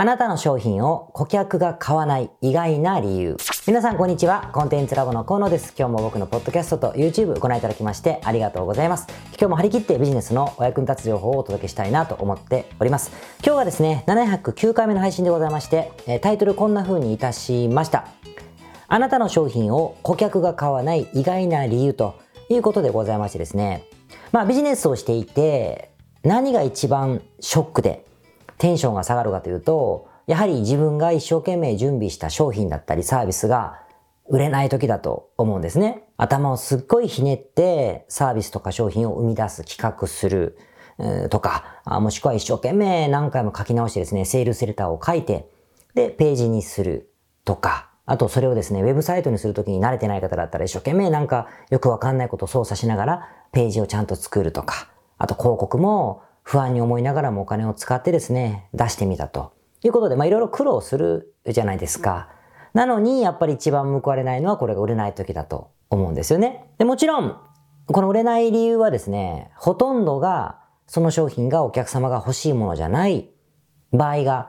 あなたの商品を顧客が買わない意外な理由。皆さんこんにちは。コンテンツラボの河野です。今日も僕のポッドキャストと YouTube ご覧いただきましてありがとうございます。今日も張り切ってビジネスのお役に立つ情報をお届けしたいなと思っております。今日はですね、709回目の配信でございまして、タイトルこんな風にいたしました。あなたの商品を顧客が買わない意外な理由ということでございましてですね。まあビジネスをしていて何が一番ショックでテンションが下がるかというと、やはり自分が一生懸命準備した商品だったりサービスが売れない時だと思うんですね。頭をすっごいひねってサービスとか商品を生み出す、企画する、とか、もしくは一生懸命何回も書き直してですね、セールスレターを書いて、で、ページにするとか、あとそれをですね、ウェブサイトにするときに慣れてない方だったら一生懸命なんかよくわかんないことを操作しながらページをちゃんと作るとか、あと広告も不安に思いながらもお金を使ってですね、出してみたと。いうことで、まあいろいろ苦労するじゃないですか。なのに、やっぱり一番報われないのはこれが売れない時だと思うんですよね。で、もちろん、この売れない理由はですね、ほとんどが、その商品がお客様が欲しいものじゃない場合が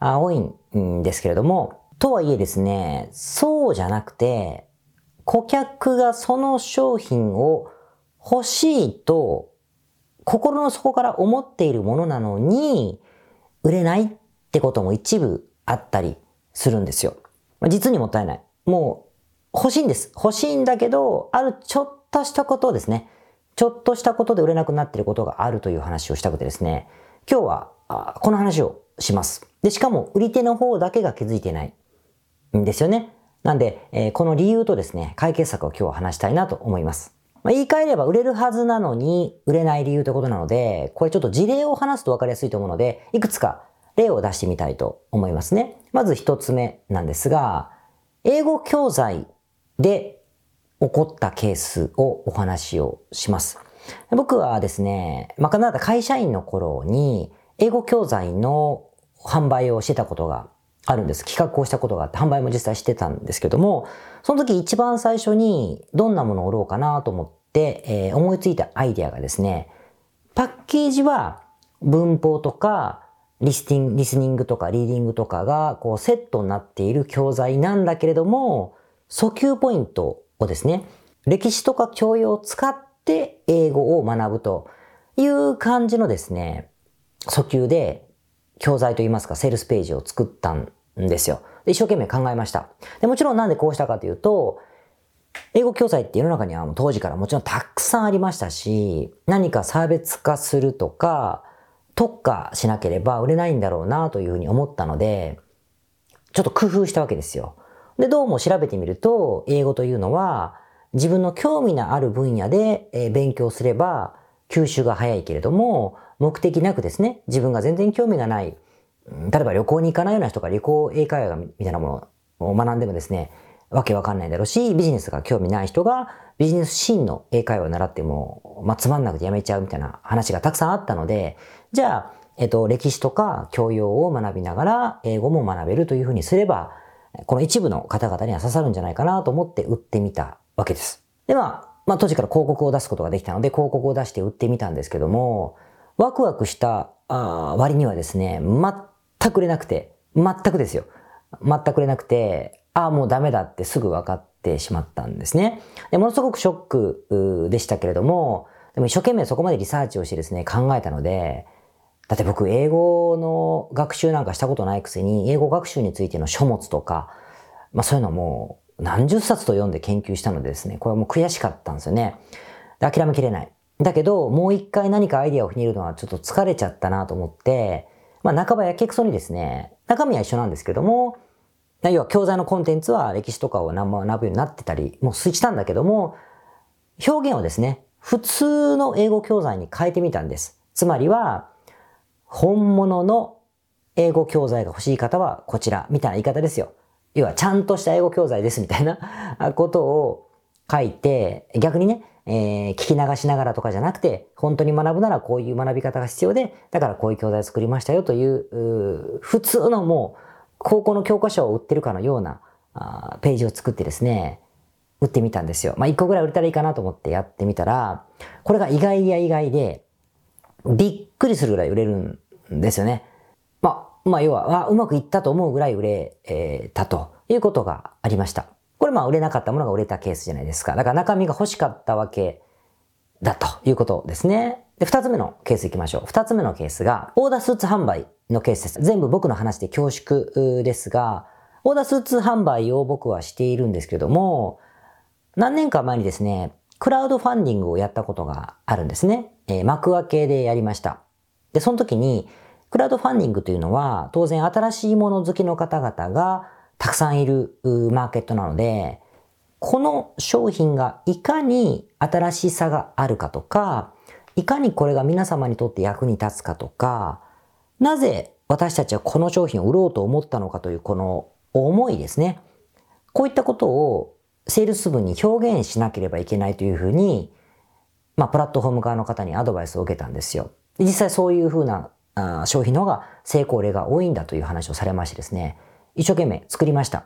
多いんですけれども、とはいえですね、そうじゃなくて、顧客がその商品を欲しいと心の底から思っているものなのに、売れないってことも一部あったりするんですよ。実にもったいない。もう欲しいんです。欲しいんだけど、あるちょっとしたことをですね、ちょっとしたことで売れなくなっていることがあるという話をしたくてですね、今日はこの話をします。で、しかも売り手の方だけが気づいてないんですよね。なんで、この理由とですね、解決策を今日は話したいなと思います。まあ、言い換えれば売れるはずなのに売れない理由ということなので、これちょっと事例を話すと分かりやすいと思うので、いくつか例を出してみたいと思いますね。まず一つ目なんですが、英語教材で起こったケースをお話をします。僕はですね、まあ、必ず会社員の頃に英語教材の販売をしてたことがあるんです。企画をしたことがあって、販売も実際してたんですけども、その時一番最初にどんなものを売ろうかなと思って、えー、思いついたアイデアがですね、パッケージは文法とか、リスティング、リスニングとかリーディングとかがこうセットになっている教材なんだけれども、訴求ポイントをですね、歴史とか教養を使って英語を学ぶという感じのですね、訴求で教材といいますか、セールスページを作ったんんですよ。一生懸命考えました。でもちろんなんでこうしたかというと、英語教材って世の中には当時からもちろんたくさんありましたし、何か差別化するとか、特化しなければ売れないんだろうなというふうに思ったので、ちょっと工夫したわけですよ。で、どうも調べてみると、英語というのは、自分の興味のある分野で勉強すれば吸収が早いけれども、目的なくですね、自分が全然興味がない、例えば旅行に行かないような人が旅行英会話みたいなものを学んでもですね、わけわかんないだろうし、ビジネスが興味ない人がビジネスシーンの英会話を習っても、まあ、つまんなくてやめちゃうみたいな話がたくさんあったので、じゃあ、えっと、歴史とか教養を学びながら英語も学べるというふうにすれば、この一部の方々には刺さるんじゃないかなと思って売ってみたわけです。で、まあ、まあ、当時から広告を出すことができたので、広告を出して売ってみたんですけども、ワクワクした割にはですね、全全く売れなくて、全くですよ。全く売れなくて、ああ、もうダメだってすぐ分かってしまったんですね。でものすごくショックでしたけれども、でも一生懸命そこまでリサーチをしてですね、考えたので、だって僕、英語の学習なんかしたことないくせに、英語学習についての書物とか、まあそういうのも何十冊と読んで研究したのでですね、これはもう悔しかったんですよね。諦めきれない。だけど、もう一回何かアイディアをひねるのはちょっと疲れちゃったなと思って、まあ半ばやけくそにですね、中身は一緒なんですけども、要は教材のコンテンツは歴史とかを学ぶようになってたりもうしたんだけども、表現をですね、普通の英語教材に変えてみたんです。つまりは、本物の英語教材が欲しい方はこちら、みたいな言い方ですよ。要はちゃんとした英語教材ですみたいなことを書いて、逆にね、えー、聞き流しながらとかじゃなくて、本当に学ぶならこういう学び方が必要で、だからこういう教材を作りましたよという、う普通のもう、高校の教科書を売ってるかのようなあページを作ってですね、売ってみたんですよ。まあ、1個ぐらい売れたらいいかなと思ってやってみたら、これが意外や意外で、びっくりするぐらい売れるんですよね。まあ、まあ要は、うまくいったと思うぐらい売れ、えー、たということがありました。これまあ売れなかったものが売れたケースじゃないですか。だから中身が欲しかったわけだということですね。で、二つ目のケース行きましょう。二つ目のケースが、オーダースーツ販売のケースです。全部僕の話で恐縮ですが、オーダースーツ販売を僕はしているんですけども、何年か前にですね、クラウドファンディングをやったことがあるんですね。えー、幕開けでやりました。で、その時に、クラウドファンディングというのは、当然新しいもの好きの方々がたくさんいるマーケットなので、この商品がいかに新しさがあるかとか、いかにこれが皆様にとって役に立つかとか、なぜ私たちはこの商品を売ろうと思ったのかというこの思いですね。こういったことをセールス部に表現しなければいけないというふうに、まあ、プラットフォーム側の方にアドバイスを受けたんですよ。実際そういうふうな商品の方が成功例が多いんだという話をされましてですね、一生懸命作りました。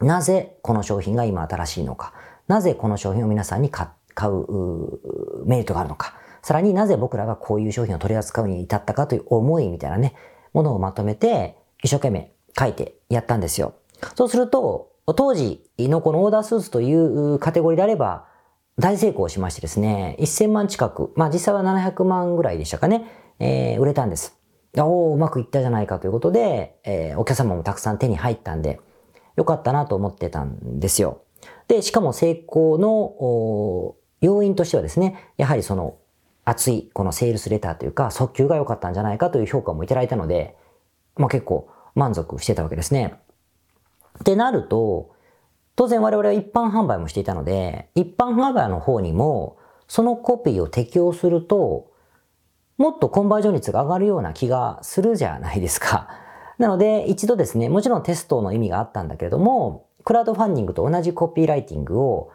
なぜこの商品が今新しいのか。なぜこの商品を皆さんに買うメリットがあるのか。さらになぜ僕らがこういう商品を取り扱うに至ったかという思いみたいなね、ものをまとめて一生懸命書いてやったんですよ。そうすると、当時のこのオーダースーツというカテゴリーであれば、大成功しましてですね、1000万近く、まあ実際は700万ぐらいでしたかね、えー、売れたんです。おお、うまくいったじゃないかということで、えー、お客様もたくさん手に入ったんで、よかったなと思ってたんですよ。で、しかも成功の要因としてはですね、やはりその熱いこのセールスレターというか、速球が良かったんじゃないかという評価もいただいたので、まあ結構満足してたわけですね。ってなると、当然我々は一般販売もしていたので、一般販売の方にも、そのコピーを適用すると、もっとコンバージョン率が上がるような気がするじゃないですか。なので、一度ですね、もちろんテストの意味があったんだけれども、クラウドファンディングと同じコピーライティングを、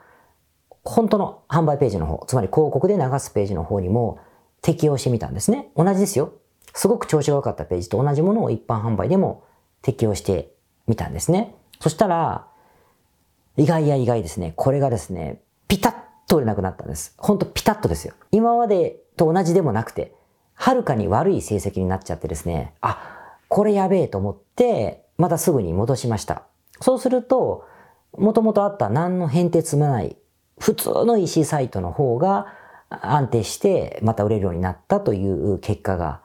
本当の販売ページの方、つまり広告で流すページの方にも適用してみたんですね。同じですよ。すごく調子が良かったページと同じものを一般販売でも適用してみたんですね。そしたら、意外や意外ですね。これがですね、ピタッと売れなくなったんです。ほんとピタッとですよ。今までと同じでもなくて、はるかに悪い成績になっちゃってですね、あ、これやべえと思って、またすぐに戻しました。そうすると、もともとあった何の変哲もない普通の EC サイトの方が安定してまた売れるようになったという結果が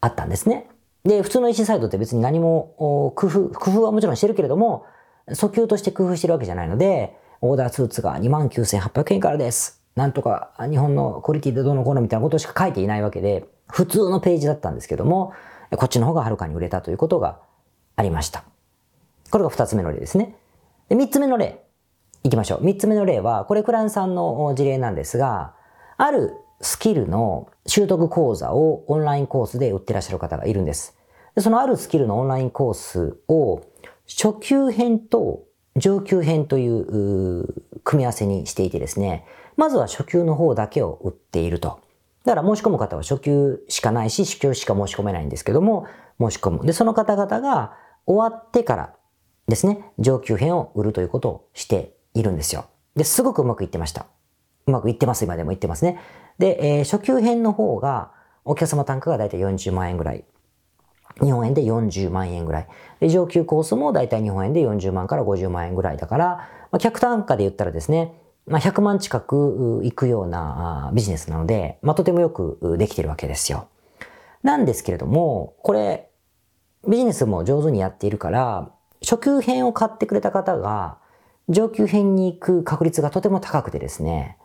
あったんですね。で、普通の EC サイトって別に何も工夫、工夫はもちろんしてるけれども、訴求として工夫してるわけじゃないので、オーダースーツが29,800円からです。なんとか日本のクオリティでどうのこうのみたいなことしか書いていないわけで、普通のページだったんですけども、こっちの方がはるかに売れたということがありました。これが二つ目の例ですね。で、三つ目の例。行きましょう。三つ目の例は、これクランさんの事例なんですが、あるスキルの習得講座をオンラインコースで売ってらっしゃる方がいるんです。でそのあるスキルのオンラインコースを初級編と上級編という組み合わせにしていてですね、まずは初級の方だけを売っていると。だから申し込む方は初級しかないし、初級しか申し込めないんですけども、申し込む。で、その方々が終わってからですね、上級編を売るということをしているんですよ。で、すごくうまくいってました。うまくいってます。今でもいってますね。で、えー、初級編の方が、お客様単価がだいたい40万円ぐらい。日本円で40万円ぐらい。で、上級コースもだいたい日本円で40万から50万円ぐらいだから、まあ、客単価で言ったらですね、まあ、100万近くいくようなビジネスなので、まあ、とてもよくできてるわけですよ。なんですけれども、これ、ビジネスも上手にやっているから、初級編を買ってくれた方が、上級編に行く確率がとても高くてですね、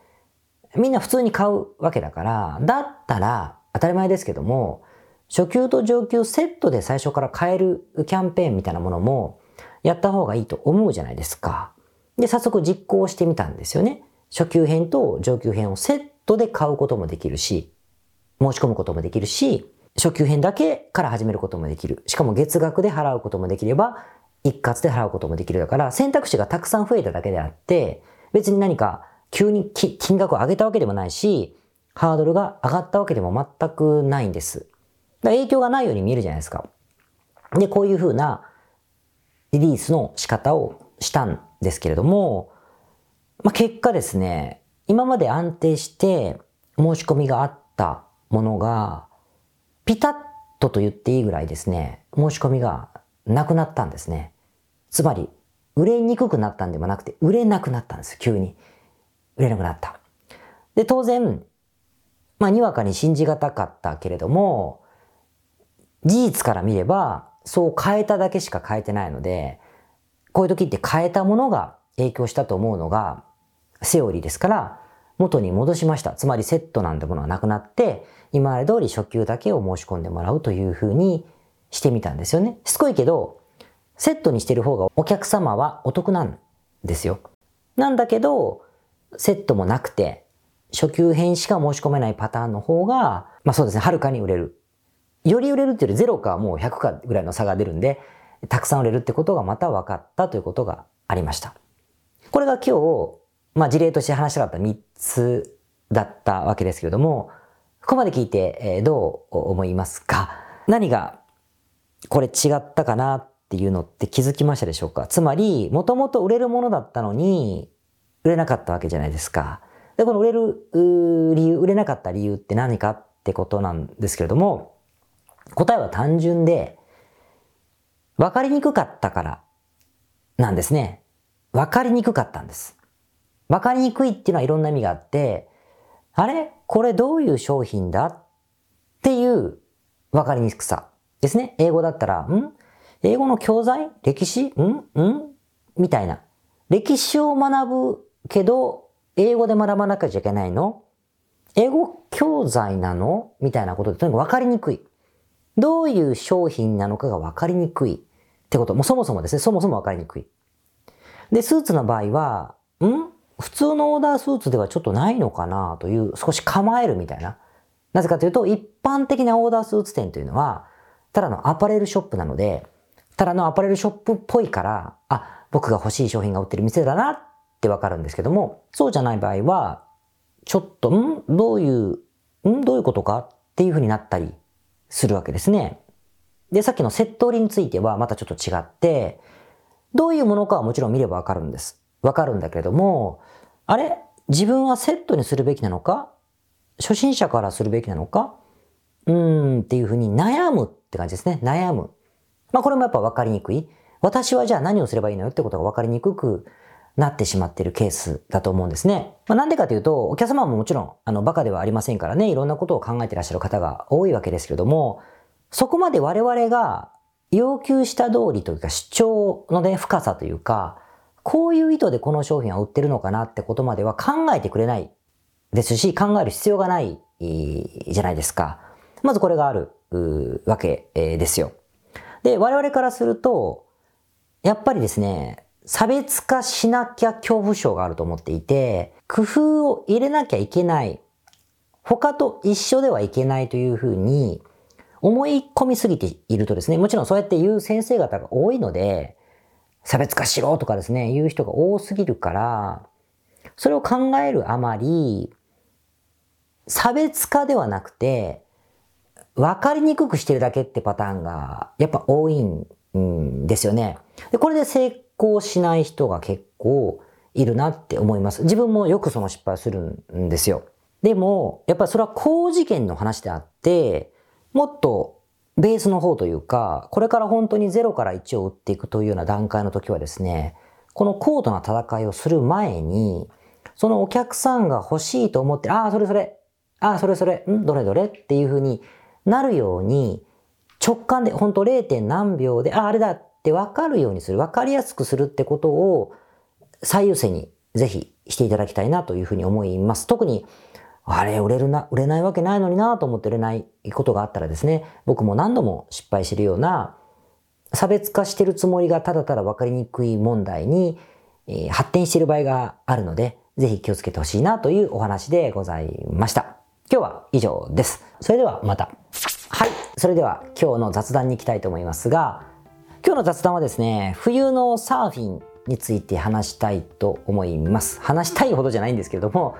みんな普通に買うわけだから、だったら当たり前ですけども、初級と上級セットで最初から買えるキャンペーンみたいなものもやった方がいいと思うじゃないですか。で、早速実行してみたんですよね。初級編と上級編をセットで買うこともできるし、申し込むこともできるし、初級編だけから始めることもできる。しかも月額で払うこともできれば、一括で払うこともできるだから、選択肢がたくさん増えただけであって、別に何か急に金額を上げたわけでもないし、ハードルが上がったわけでも全くないんです。影響がないように見えるじゃないですか。で、こういうふうなリリースの仕方をしたんですけれども、まあ、結果ですね、今まで安定して申し込みがあったものが、ピタッとと言っていいぐらいですね、申し込みがなくなったんですね。つまり、売れにくくなったんでもなくて、売れなくなったんです、急に。売れなくなった。で、当然、まあ、にわかに信じがたかったけれども、事実から見れば、そう変えただけしか変えてないので、こういう時って変えたものが影響したと思うのが、セオリーですから、元に戻しました。つまりセットなんてものがなくなって、今まで通り初級だけを申し込んでもらうというふうにしてみたんですよね。しつこいけど、セットにしてる方がお客様はお得なんですよ。なんだけど、セットもなくて、初級編しか申し込めないパターンの方が、まあそうですね、はるかに売れる。より売れるっていうより0かもう100かぐらいの差が出るんで、たくさん売れるってことがまた分かったということがありました。これが今日、まあ事例として話したかった3つだったわけですけれども、ここまで聞いてどう思いますか？何がこれ違ったかなっていうのって気づきましたでしょうか？つまり、もともと売れるものだったのに、売れなかったわけじゃないですか。で、この売れる理由、売れなかった理由って何かってことなんですけれども、答えは単純で、分かりにくかったからなんですね。分かりにくかったんです。分かりにくいっていうのはいろんな意味があって、あれ？これどういう商品だ？っていう分かりにくさですね。英語だったら、ん？英語の教材？歴史？ん？ん？みたいな。歴史を学ぶけど、英語で学ばなきゃいけないの？英語教材なの？みたいなことでとにかく分かりにくい。どういう商品なのかが分かりにくいってこと。もうそもそもですね、そもそも分かりにくい。で、スーツの場合は、ん？普通のオーダースーツではちょっとないのかなという少し構えるみたいな。なぜかというと、一般的なオーダースーツ店というのは、ただのアパレルショップなので、ただのアパレルショップっぽいから、あ、僕が欲しい商品が売ってる店だなってわかるんですけども、そうじゃない場合は、ちょっと、ん？どういう、ん？どういうことかっていうふうになったりするわけですね。で、さっきのセット売りについてはまたちょっと違って、どういうものかはもちろん見ればわかるんです。わかるんだけれども、あれ？自分はセットにするべきなのか？初心者からするべきなのか？うーんっていうふうに悩むって感じですね。悩む。まあこれもやっぱ分かりにくい。私はじゃあ何をすればいいのよってことが分かりにくくなってしまっているケースだと思うんですね。まあ、なんでかというと、お客様ももちろん、あの、バカではありませんからね、いろんなことを考えていらっしゃる方が多いわけですけれども、そこまで我々が要求した通りというか主張のね、深さというか、こういう意図でこの商品は売ってるのかなってことまでは考えてくれないですし、考える必要がないじゃないですか。まずこれがあるわけですよ。で、我々からすると、やっぱりですね、差別化しなきゃ恐怖症があると思っていて、工夫を入れなきゃいけない。他と一緒ではいけないというふうに思い込みすぎているとですね、もちろんそうやって言う先生方が多いので、差別化しろとかですね、言う人が多すぎるから、それを考えるあまり、差別化ではなくて、分かりにくくしてるだけってパターンがやっぱ多いんですよね。で、これで成功しない人が結構いるなって思います。自分もよくその失敗するんですよ。でも、やっぱりそれは高次元の話であって、もっとベースの方というか、これから本当に0から1を打っていくというような段階の時はですね、この高度な戦いをする前に、そのお客さんが欲しいと思って、ああ、それそれ、ああ、それそれ、ん？どれどれ？っていうふうになるように、直感で、本当 0. 何秒で、ああ、あれだって分かるようにする、分かりやすくするってことを最優先にぜひしていただきたいなというふうに思います。特にあれ、売れるな、売れないわけないのになと思って売れないことがあったらですね、僕も何度も失敗してるような、差別化してるつもりがただただ分かりにくい問題に、えー、発展している場合があるので、ぜひ気をつけてほしいなというお話でございました。今日は以上です。それではまた。はい。それでは今日の雑談に行きたいと思いますが、今日の雑談はですね、冬のサーフィンについて話したいと思います。話したいほどじゃないんですけれども、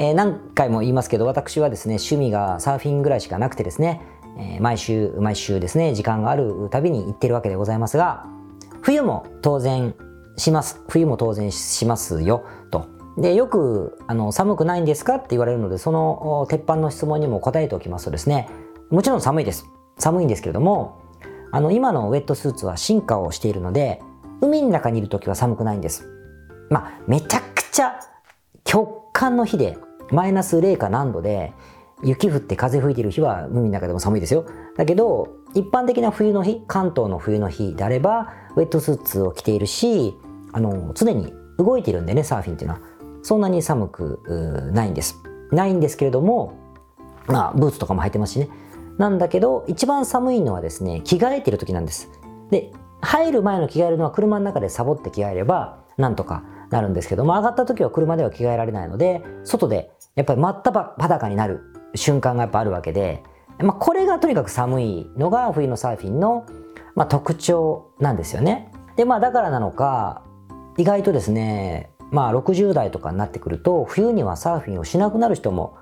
えー、何回も言いますけど、私はですね、趣味がサーフィンぐらいしかなくてですね、えー、毎週、毎週ですね、時間があるたびに行ってるわけでございますが、冬も当然します。冬も当然しますよ、と。で、よく、あの、寒くないんですかって言われるので、その鉄板の質問にも答えておきますとですね、もちろん寒いです。寒いんですけれども、あの今のウェットスーツは進化をしているので海の中にいる時は寒くないんですまあめちゃくちゃ極寒の日でマイナス0か何度で雪降って風吹いてる日は海の中でも寒いですよ。だけど一般的な冬の日関東の冬の日であればウェットスーツを着ているしあの常に動いてるんでねサーフィンっていうのは。そんなに寒くないんです。ないんですけれどもまあブーツとかも履いてますしね。なんだけど一番寒いのはですね着替えてる時なんです。で入る前の着替えるのは車の中でサボって着替えればなんとかなるんですけども上がった時は車では着替えられないので外でやっぱり真っ裸になる瞬間がやっぱあるわけで、まあ、これがとにかく寒いのが冬のサーフィンの、まあ、特徴なんですよね。でまあだからなのか意外とですねまあ60代とかになってくると冬にはサーフィンをしなくなる人も、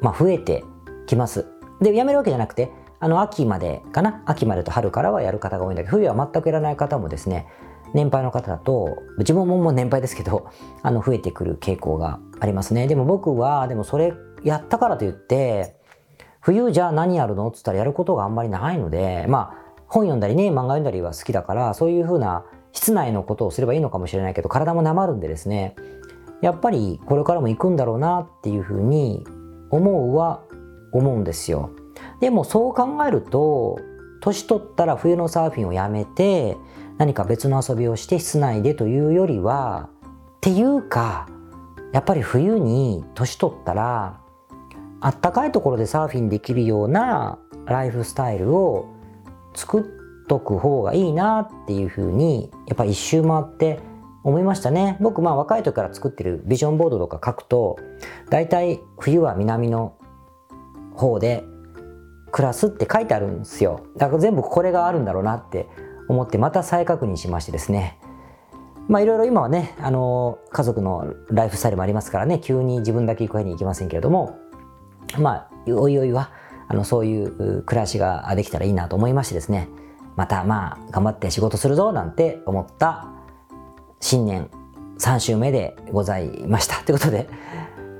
まあ、増えてきます。でやめるわけじゃなくてあの秋までかな？秋までと春からはやる方が多いんだけど冬は全くやらない方もですね年配の方だと自分ももう年配ですけど あの増えてくる傾向がありますね。でも僕はでもそれやったからといって、冬じゃあ何やるの？っつったらやることがあんまりないので、まあ、本読んだりね、漫画読んだりは好きだから、そういうふうな室内のことをすればいいのかもしれないけど、体もなまるんでですね、やっぱりこれからも行くんだろうなっていうふうに思うは思うんですよ。でもそう考えると、年取ったら冬のサーフィンをやめて、何か別の遊びをして室内でというよりは、っていうか、やっぱり冬に年取ったらあったかいところでサーフィンできるようなライフスタイルを作っとく方がいいなっていうふうにやっぱ一周回って思いましたね。僕まあ若い時から作ってるビジョンボードとか書くと大体冬は南の方で暮らすって書いてあるんですよ。だから全部これがあるんだろうなって思ってまた再確認しましてですね。まあいろいろ今はねあの家族のライフスタイルもありますからね。急に自分だけ行くわけにいきませんけれども。まあ、おいおいは、あの、そういう暮らしができたらいいなと思いましてですね、またまあ、頑張って仕事するぞなんて思った新年3週目でございました。ということで、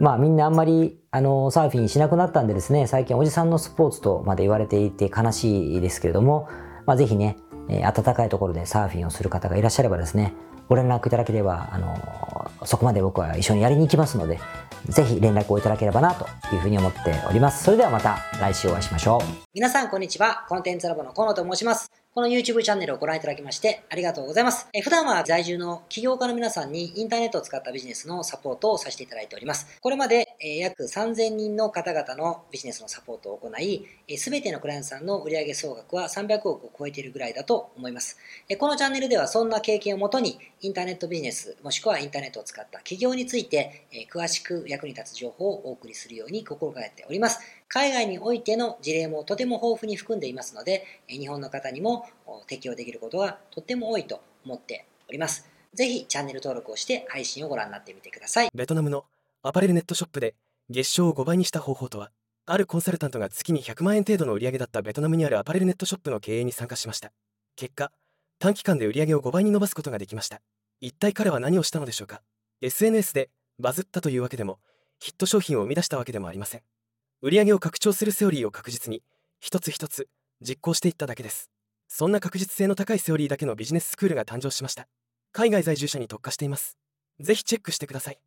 まあみんなあんまりあのサーフィンしなくなったんでですね、最近おじさんのスポーツとまで言われていて悲しいですけれども、まあぜひね、えー、暖かいところでサーフィンをする方がいらっしゃればですね、ご連絡いただければ、あのそこまで僕は一緒にやりに行きますので、ぜひ連絡をいただければなというふうに思っております。それではまた来週お会いしましょう。皆さんこんにちは。コンテンツラボの河野と申します。この YouTube チャンネルをご覧いただきましてありがとうございます。え普段は在住の起業家の皆さんにインターネットを使ったビジネスのサポートをさせていただいております。これまで、え約3000人の方々のビジネスのサポートを行い、す、べ、てのクライアントさんの売上総額は300億を超えているぐらいだと思います。えこのチャンネルではそんな経験をもとにインターネットビジネスもしくはインターネットを使った起業について、え詳しく役に立つ情報をお送りするように心がけております。海外においての事例もとても豊富に含んでいますので、日本の方にも適用できることがとっても多いと思っております。ぜひチャンネル登録をして配信をご覧になってみてください。ベトナムのアパレルネットショップで月賞を5倍にした方法とはあるコンサルタントが月に100万円程度の売り上げだったベトナムにあるアパレルネットショップの経営に参加しました結果短期間で売り上げを5倍に伸ばすことができました一体彼は何をしたのでしょうか？SNS でバズったというわけでもヒット商品を生み出したわけでもありません売上を拡張するセオリーを確実に一つ一つ実行していっただけです。そんな確実性の高いセオリーだけのビジネススクールが誕生しました。海外在住者に特化しています。ぜひチェックしてください。